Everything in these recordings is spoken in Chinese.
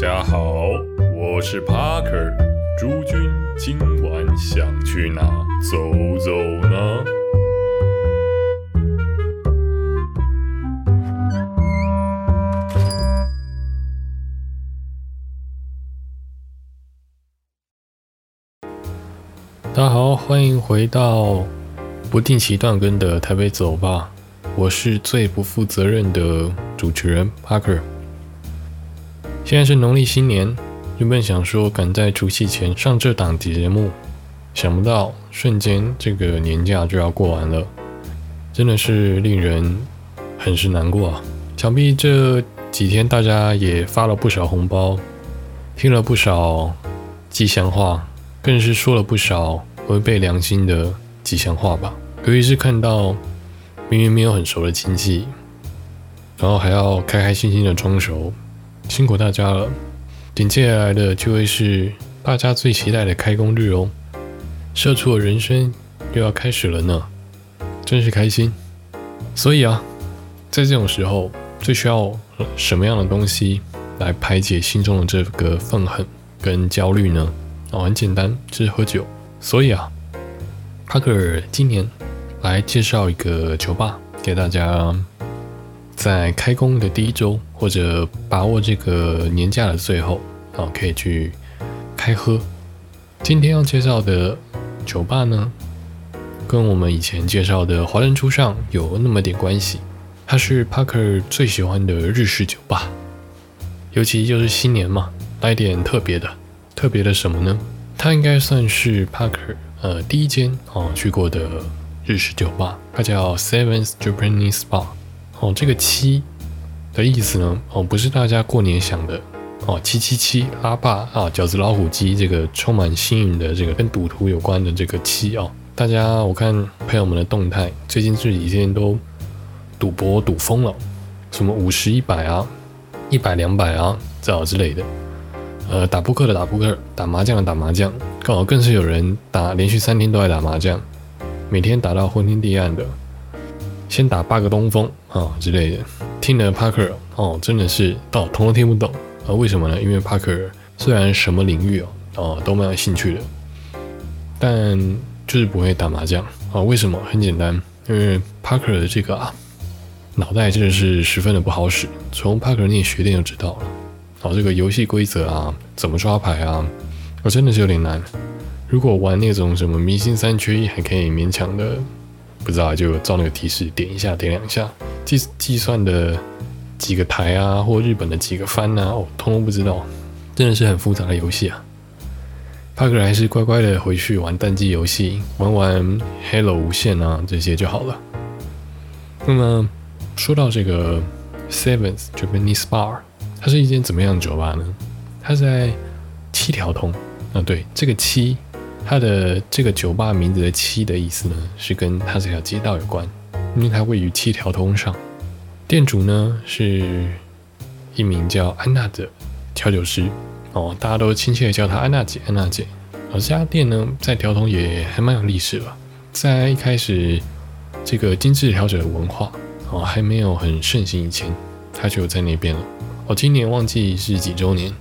大家好，我是 Parker。诸君今晚想去哪走走呢？大家好，欢迎回到不定期断更的台北走吧。我是最不负责任的主持人 Parker。现在是农历新年，原本想说赶在除夕前上这档节目，想不到瞬间这个年假就要过完了，真的是令人很是难过啊！想必这几天大家也发了不少红包，听了不少吉祥话，更是说了不少违背良心的吉祥话吧。尤其是看到明明没有很熟的亲戚，然后还要开开心心的装熟。辛苦大家了，紧接下来的就会是大家最期待的开工日哦，社畜的人生又要开始了呢，真是开心。所以啊，在这种时候，最需要什么样的东西来排解心中的这个愤恨跟焦虑呢？哦，很简单，就是喝酒。所以啊，帕克尔今年来介绍一个酒吧给大家。在开工的第一周，或者把握这个年假的最后，啊，可以去开喝。今天要介绍的酒吧呢，跟我们以前介绍的华人初上有那么点关系。它是 Parker 最喜欢的日式酒吧，尤其就是新年嘛，来点特别的。特别的什么呢？它应该算是 Parker 呃第一间哦去过的日式酒吧，它叫 Seven's Japanese Bar。哦，这个七的意思呢？哦，不是大家过年想的哦，七七七拉霸啊，饺子老虎机这个充满幸运的这个跟赌徒有关的这个七哦。大家我看朋友们的动态，最近这几天都赌博赌疯了，什么五十一百啊，一百两百啊，这好之类的。呃，打扑克的打扑克，打麻将的打麻将，刚好更是有人打连续三天都在打麻将，每天打到昏天地暗的。先打八个东风啊之类的，听了 Parker 哦，真的是到通通听不懂啊？为什么呢？因为 Parker 虽然什么领域哦哦都蛮有兴趣的，但就是不会打麻将啊？为什么？很简单，因为 Parker 的这个啊脑袋真的是十分的不好使。从 Parker 念学店就知道了，哦，这个游戏规则啊，怎么抓牌啊，我真的是有点难。如果玩那种什么明星三缺一，还可以勉强的。不知道就照那个提示点一下点两下，计计算的几个台啊，或日本的几个番啊，哦，通通不知道，真的是很复杂的游戏啊。帕克还是乖乖的回去玩单机游戏，玩玩 Hello 无限啊这些就好了。那么说到这个 Seventh Japanese Bar，它是一间怎么样的酒吧呢？它在七条通啊，对，这个七。它的这个酒吧名字的“七”的意思呢，是跟它这条街道有关，因为它位于七条通上。店主呢是一名叫安娜的调酒师哦，大家都亲切的叫她安娜姐。安娜姐，而这家店呢在条通也还蛮有历史了，在一开始这个精致调酒的文化哦还没有很盛行以前，它就在那边了。哦，今年忘记是几周年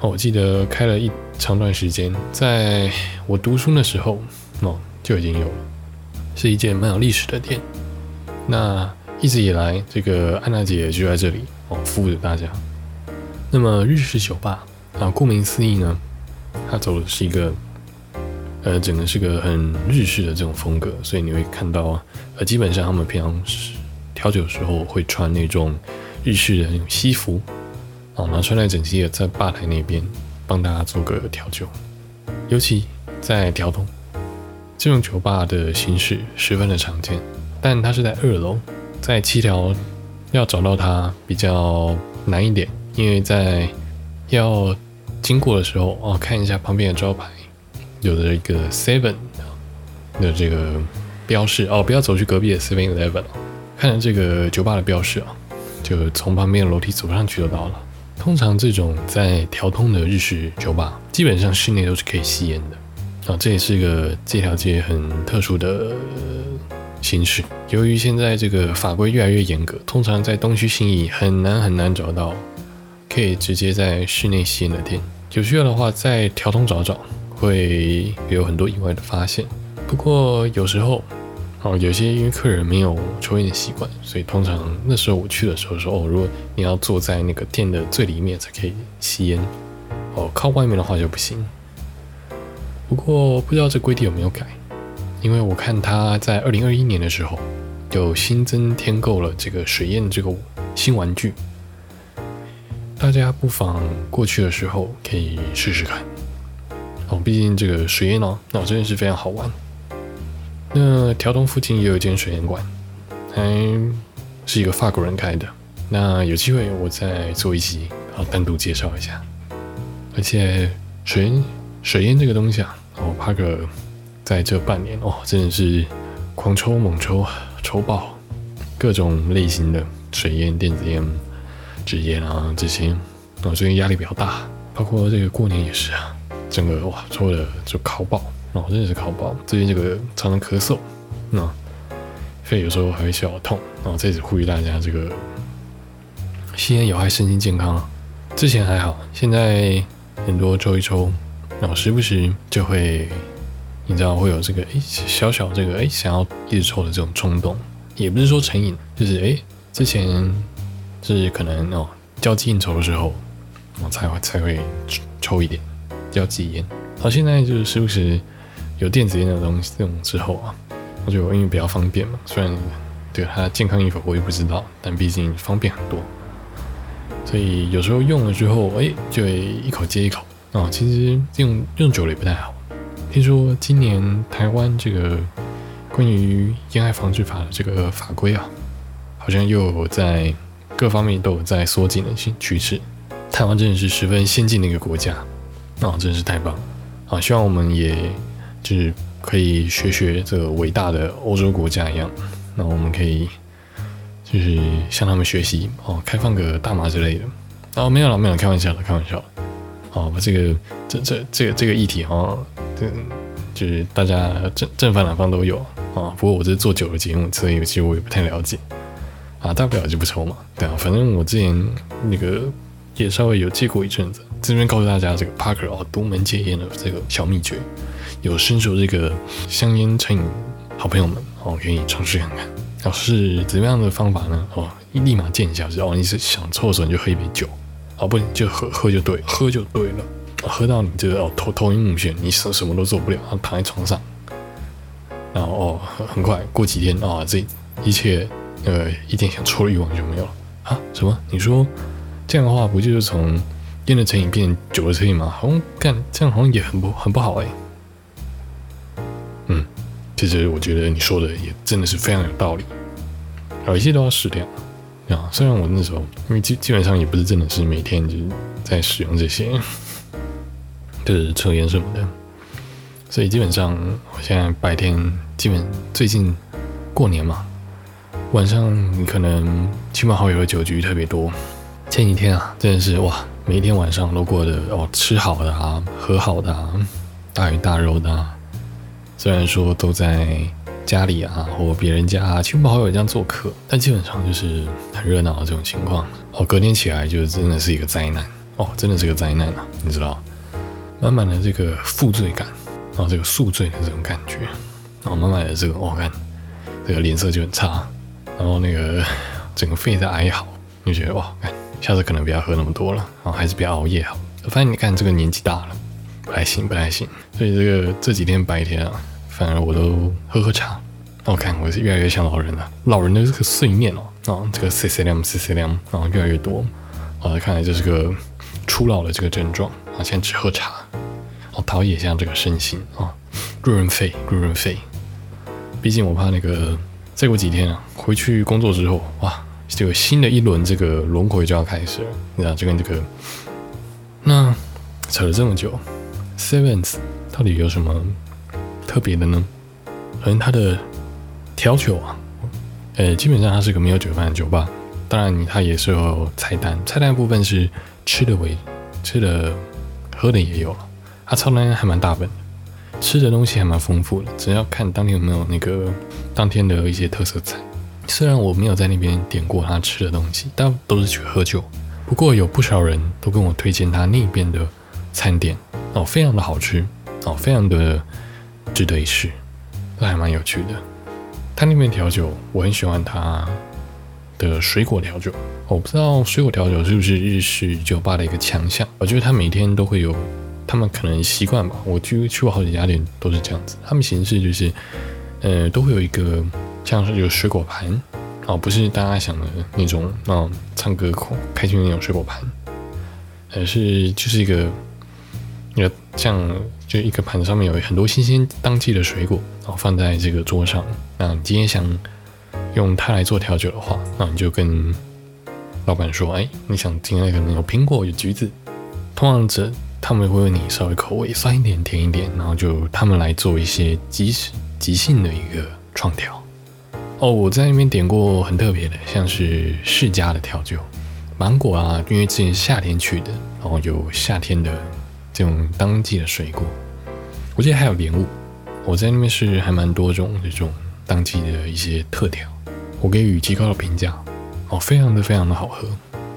哦。我记得开了一长段时间，在我读书的时候，哦就已经有了，是一件蛮有历史的店。那一直以来，这个安娜姐就在这里哦服务着大家。那么日式酒吧啊，顾名思义呢，它走的是一个呃，整个是个很日式的这种风格，所以你会看到呃，基本上他们平常调酒的时候会穿那种日式的那种西服。哦，然后穿戴整齐的在吧台那边帮大家做个调酒，尤其在调通这种酒吧的形式十分的常见，但它是在二楼，在七条要找到它比较难一点，因为在要经过的时候哦，看一下旁边的招牌，有的一个 Seven 的这个标示哦，不要走去隔壁的 Seven Eleven，看着这个酒吧的标示啊，就从旁边的楼梯走上去就到了。通常这种在调通的日式酒吧，基本上室内都是可以吸烟的啊，这也是个这条街很特殊的形式。由于现在这个法规越来越严格，通常在东区信义很难很难找到可以直接在室内吸烟的店。有需要的话，在调通找找，会有很多意外的发现。不过有时候，哦，有些因为客人没有抽烟的习惯，所以通常那时候我去的时候说，哦，如果你要坐在那个店的最里面才可以吸烟，哦，靠外面的话就不行。不过不知道这规定有没有改，因为我看他在二零二一年的时候有新增添购了这个水烟这个新玩具。大家不妨过去的时候可以试试看哦，毕竟这个水烟哦，那真的是非常好玩。那条东附近也有一间水烟馆，还是一个法国人开的。那有机会我再做一期，然后单独介绍一下。而且水烟水烟这个东西啊，我，帕克在这半年哦，真的是狂抽猛抽，抽爆各种类型的水烟、电子烟。纸烟啊，这些我，最近压力比较大，包括这个过年也是啊，整个哇抽的就烤爆，哦，真的是烤爆。最近这个常常咳嗽，那肺有时候还会小痛，哦，在此呼吁大家，这个吸烟有害身心健康。之前还好，现在很多抽一抽，然后时不时就会，你知道会有这个哎小小这个哎想要一直抽的这种冲动，也不是说成瘾，就是哎之前。是可能哦，交际应酬的时候，我才会才会抽一点交际烟。好，现在就是时不时有电子烟的东西这种之后啊，我觉得因为比较方便嘛，虽然对它健康与否我也不知道，但毕竟方便很多，所以有时候用了之后，哎，就一口接一口啊。其实用用久了也不太好。听说今年台湾这个关于烟害防治法的这个法规啊，好像又在。各方面都有在缩紧的新趋势，台湾真的是十分先进的一个国家，啊，真的是太棒了啊！希望我们也就是可以学学这个伟大的欧洲国家一样，那我们可以就是向他们学习哦，开放个大麻之类的。哦，没有了，没有，开玩笑的，开玩笑。哦，把这个这这这个这个议题哈，这就是大家正正反两方都有啊。不过我这做久了节目，所以其实我也不太了解。啊，大不了就不抽嘛，对啊，反正我之前那个也稍微有戒过一阵子，这边告诉大家这个 Parker 哦独门戒烟的这个小秘诀，有伸手这个香烟成瘾好朋友们哦可以尝试看看。哦，是怎么样的方法呢？哦，一立马见效，就哦你是想抽的时候你就喝一杯酒，哦不就喝喝就对，喝就对了，喝到你这个哦头头晕目眩，你什什么都做不了，躺在床上，然后哦很快过几天啊这一切。呃，一点想抽的欲望就没有了啊？什么？你说这样的话，不就是从烟的成瘾变酒的成瘾吗？好像干这样好像也很不很不好哎。嗯，其实我觉得你说的也真的是非常有道理，有一些都要试掉啊。虽然我那时候因为基基本上也不是真的是每天就在使用这些，就是抽烟什么的，所以基本上我现在白天基本最近过年嘛。晚上你可能亲朋好友的酒局特别多，前几天啊，真的是哇，每一天晚上都过得哦，吃好的啊，喝好的啊，大鱼大肉的。啊。虽然说都在家里啊，或别人家亲朋好友这样做客，但基本上就是很热闹的这种情况。哦，隔天起来就真的是一个灾难哦，真的是个灾难啊，你知道，满满的这个负罪感，然后这个宿醉的这种感觉，然后满满的这个，我看这个脸色就很差。然后那个整个肺在哀嚎，就觉得哇，看下次可能不要喝那么多了，然后还是不要熬夜好。我发现你看这个年纪大了，不太行，不太行。所以这个这几天白天啊，反而我都喝喝茶。我看我是越来越像老人了，老人的这个睡眠哦，啊，这个 C C M C C M 啊越来越多。啊，看来这是个初老的这个症状啊。现在只喝茶，哦，陶冶一下这个身心啊，润润肺，润润肺。毕竟我怕那个。再过几天啊，回去工作之后，哇，就有新的一轮这个轮回就要开始了。你知道，就跟这个，那扯了这么久，Sevens 到底有什么特别的呢？可能它的调酒啊，呃，基本上它是个没有酒饭的酒吧。当然，它也是有菜单，菜单部分是吃的为吃的，喝的也有了。它菜单还蛮大本。吃的东西还蛮丰富的，只要看当天有没有那个当天的一些特色菜。虽然我没有在那边点过他吃的东西，但都是去喝酒。不不过有不少人都跟我推荐他那边的餐点哦，非常的好吃哦，非常的值得一试，那还蛮有趣的。他那边调酒我很喜欢他的水果调酒，我不知道水果调酒是不是日式酒吧的一个强项。我觉得他每天都会有，他们可能习惯吧。我去去过好几家店都是这样子，他们形式就是，呃，都会有一个像是有水果盘。哦，不是大家想的那种，那唱歌开心的那种水果盘，而是就是一个，一个像就一个盘子上面有很多新鲜当季的水果，然后放在这个桌上。那你今天想用它来做调酒的话，那你就跟老板说，哎，你想今天可能有苹果、有橘子，通常这他们会问你稍微口味酸一点、甜一点，然后就他们来做一些即即兴的一个创调。哦，我在那边点过很特别的，像是世家的调酒，芒果啊，因为之前夏天去的，然后有夏天的这种当季的水果。我记得还有莲雾，我在那边是还蛮多种这种当季的一些特调，我给予极高的评价。哦，非常的非常的好喝。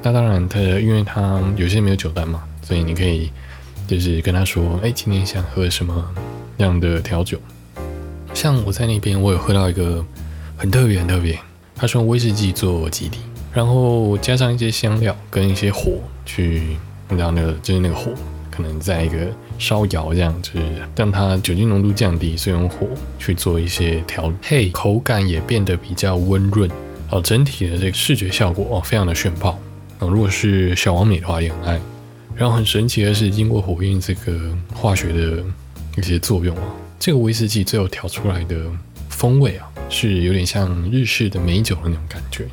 那当然，它因为它有些没有酒单嘛，所以你可以就是跟他说，哎，今天想喝什么样的调酒？像我在那边，我有喝到一个。很特别，很特别。它是用威士忌做基底，然后加上一些香料跟一些火去，你知道那个就是那个火，可能在一个烧窑这样，就是让它酒精浓度降低，所以用火去做一些调配，口感也变得比较温润。哦，整体的这个视觉效果哦，非常的炫爆。啊，如果是小王美的话也很爱。然后很神奇的是，经过火焰这个化学的一些作用啊，这个威士忌最后调出来的风味啊。是有点像日式的美酒的那种感觉，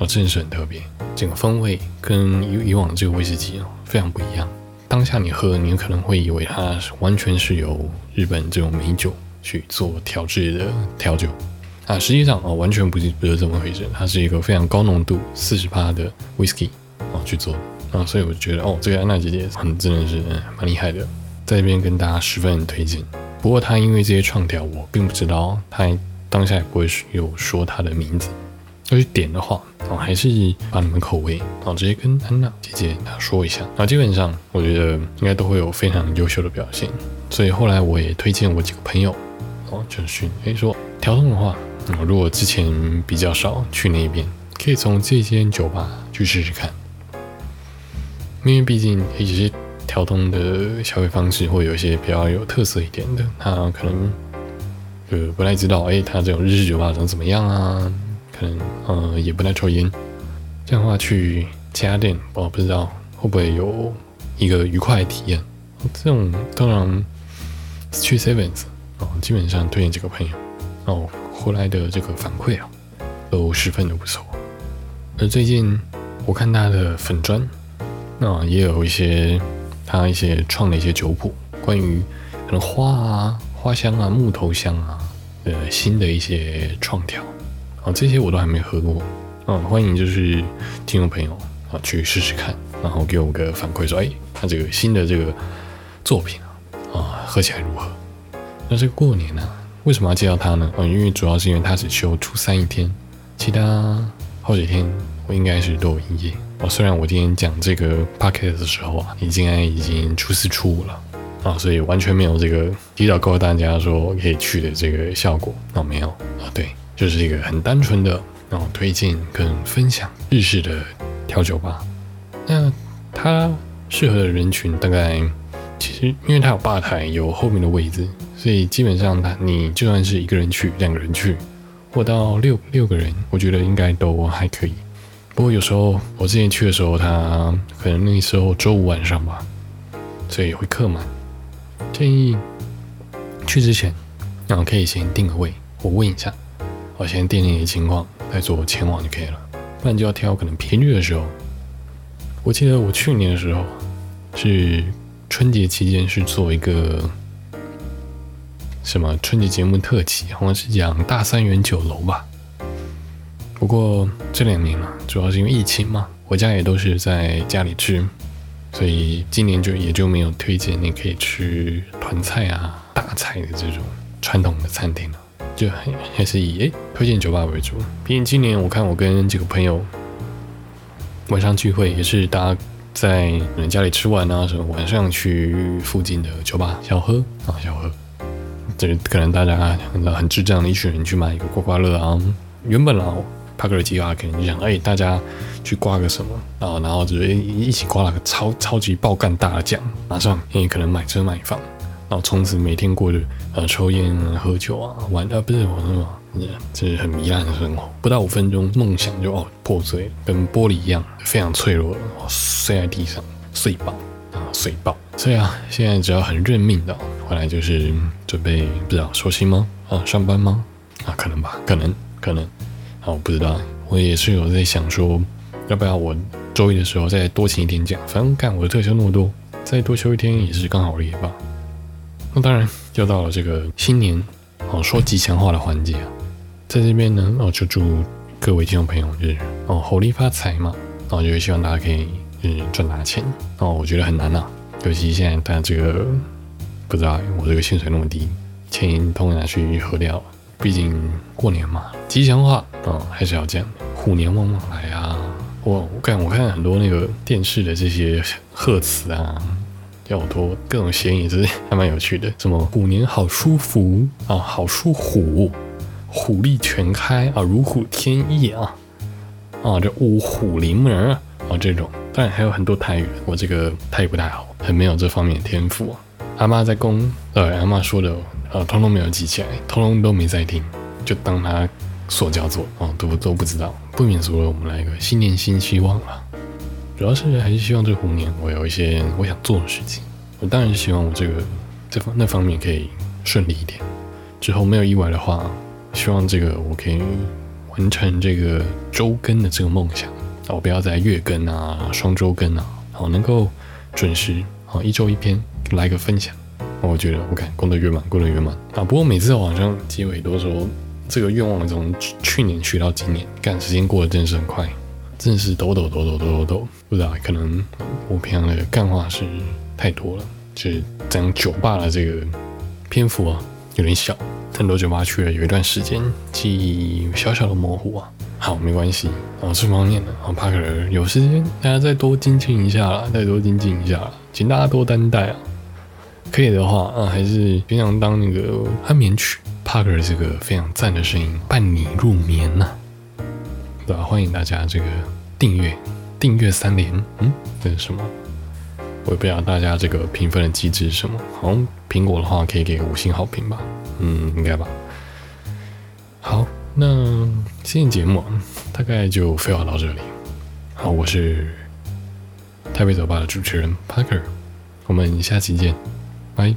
哦，真的是很特别。整个风味跟以以往的这个威士忌哦非常不一样。当下你喝，你可能会以为它完全是由日本这种美酒去做调制的调酒啊，实际上哦完全不是不是这么回事。它是一个非常高浓度四十帕的 whisky 哦去做啊，所以我觉得哦，这个安娜姐姐很真的是蛮厉害的，在这边跟大家十分推荐。不过她因为这些创调，我并不知道她。当下也不会有说他的名字，要去点的话，哦，还是把你们口味，哦，直接跟安娜姐姐她说一下。那基本上我觉得应该都会有非常优秀的表现。所以后来我也推荐我几个朋友，哦，就是哎说调通的话，嗯，如果之前比较少去那边，可以从这间酒吧去试试看，因为毕竟有些调通的消费方式会有一些比较有特色一点的，他可能。呃不太知道，哎，他这种日式酒吧长怎么样啊？可能，呃，也不太抽烟。这样的话，去其他店，我不知道会不会有一个愉快的体验。这种当然去 Sevens 哦，基本上推荐几个朋友哦，回来的这个反馈啊，都十分的不错。而最近我看他的粉砖，那也有一些他一些创的一些酒谱，关于可能花啊。花香啊，木头香啊，的，新的一些创调啊，这些我都还没喝过，嗯，欢迎就是听众朋友啊去试试看，然后给我个反馈说，哎，他这个新的这个作品啊，啊，喝起来如何？那这个过年呢，为什么要介绍它呢？嗯，因为主要是因为它只休初三一天，其他好几天我应该是都有营业。哦，虽然我今天讲这个 p o c k e t 的时候啊，已经已经初四初五了。啊，所以完全没有这个提早告诉大家说可以去的这个效果，那没有啊，对，就是一个很单纯的然后推荐跟分享日式的调酒吧。那它适合的人群大概，其实因为它有吧台，有后面的位置，所以基本上它你就算是一个人去、两个人去，或到六六个人，我觉得应该都还可以。不过有时候我之前去的时候，它可能那时候周五晚上吧，所以会客满。建议去之前，然后可以先定个位，我问一下，我先定你的情况，再做前往就可以了。不然就要挑可能频率的时候。我记得我去年的时候是春节期间是做一个什么春节节目特辑，好像是讲大三元酒楼吧。不过这两年了，主要是因为疫情嘛，我家也都是在家里吃。所以今年就也就没有推荐你可以吃团菜啊、大菜的这种传统的餐厅了，就还还是以诶推荐酒吧为主。毕竟今年我看我跟几个朋友晚上聚会也是大家在人家里吃完啊什么，晚上去附近的酒吧小喝啊小喝。这可能大家很很智障的一群人去买一个刮刮乐啊。原本啊，帕克的计划可能就想，哎，大家去刮个什么啊，然后就是一起刮了个超超级爆干大的奖，马上也可能买车买房，然后从此每天过着呃抽烟、喝酒啊、玩啊，不是我什么，这是很糜烂的生活。不到五分钟，梦想就哦破碎，跟玻璃一样，非常脆弱，碎在地上，碎爆啊，碎爆。所以啊，现在只要很认命的，回来就是准备不知道收心吗？啊，上班吗？啊，可能吧，可能，可能。啊，我不知道，我也是有在想说，要不要我周一的时候再多请一天假？反正干我的特休那么多，再多休一天也是刚好的吧。那当然，又到了这个新年哦说吉祥话的环节啊，在这边呢，哦就祝各位听众朋友就是哦猴力发财嘛，然后就希望大家可以嗯赚大钱。哦，我觉得很难啊。尤其现在，大家这个不知道我这个薪水那么低，钱通拿去喝掉了。毕竟过年嘛，吉祥话哦还是要讲虎年旺旺来啊！我我看我看很多那个电视的这些贺词啊，有好多各种谐音也，是还蛮有趣的。什么虎年好舒服啊，好舒虎，虎力全开啊，如虎添翼啊，啊这五虎临门啊这种。当然还有很多台语，我这个台语不太好，很没有这方面的天赋啊。阿妈在公，呃，阿妈说的，呃，通通没有记起来，通通都没在听，就当他说教做，哦，都都不知道。不免俗了，我们来一个新年新希望啊。主要是还是希望这虎年我有一些我想做的事情。我当然是希望我这个这方那方面可以顺利一点。之后没有意外的话，希望这个我可以完成这个周更的这个梦想。我不要再月更啊，双周更啊，好能够准时，好一周一篇来个分享，我觉得我看功德圆满，功德圆满啊。不过每次好像结尾都说这个愿望从去年去到今年，干时间过得真是很快，真是抖抖抖抖抖抖抖。不知道可能我平常的干话是太多了，就是讲酒吧的这个篇幅啊有点小，很多酒吧去了有一段时间，记忆小小的模糊啊。好，没关系。哦，这方面的，哦，帕克尔有时间，大家再多精进一下啦，再多精进一下，请大家多担待啊。可以的话，啊，还是平常当那个安眠曲，帕克尔这个非常赞的声音伴你入眠呐，对吧？欢迎大家这个订阅，订阅三连，嗯，这是什么？我也不知道大家这个评分的机制是什么。好像苹果的话可以给五星好评吧？嗯，应该吧。好。那今天节目大概就废话到这里。好，我是台北酒吧的主持人 Parker，我们下期见，拜。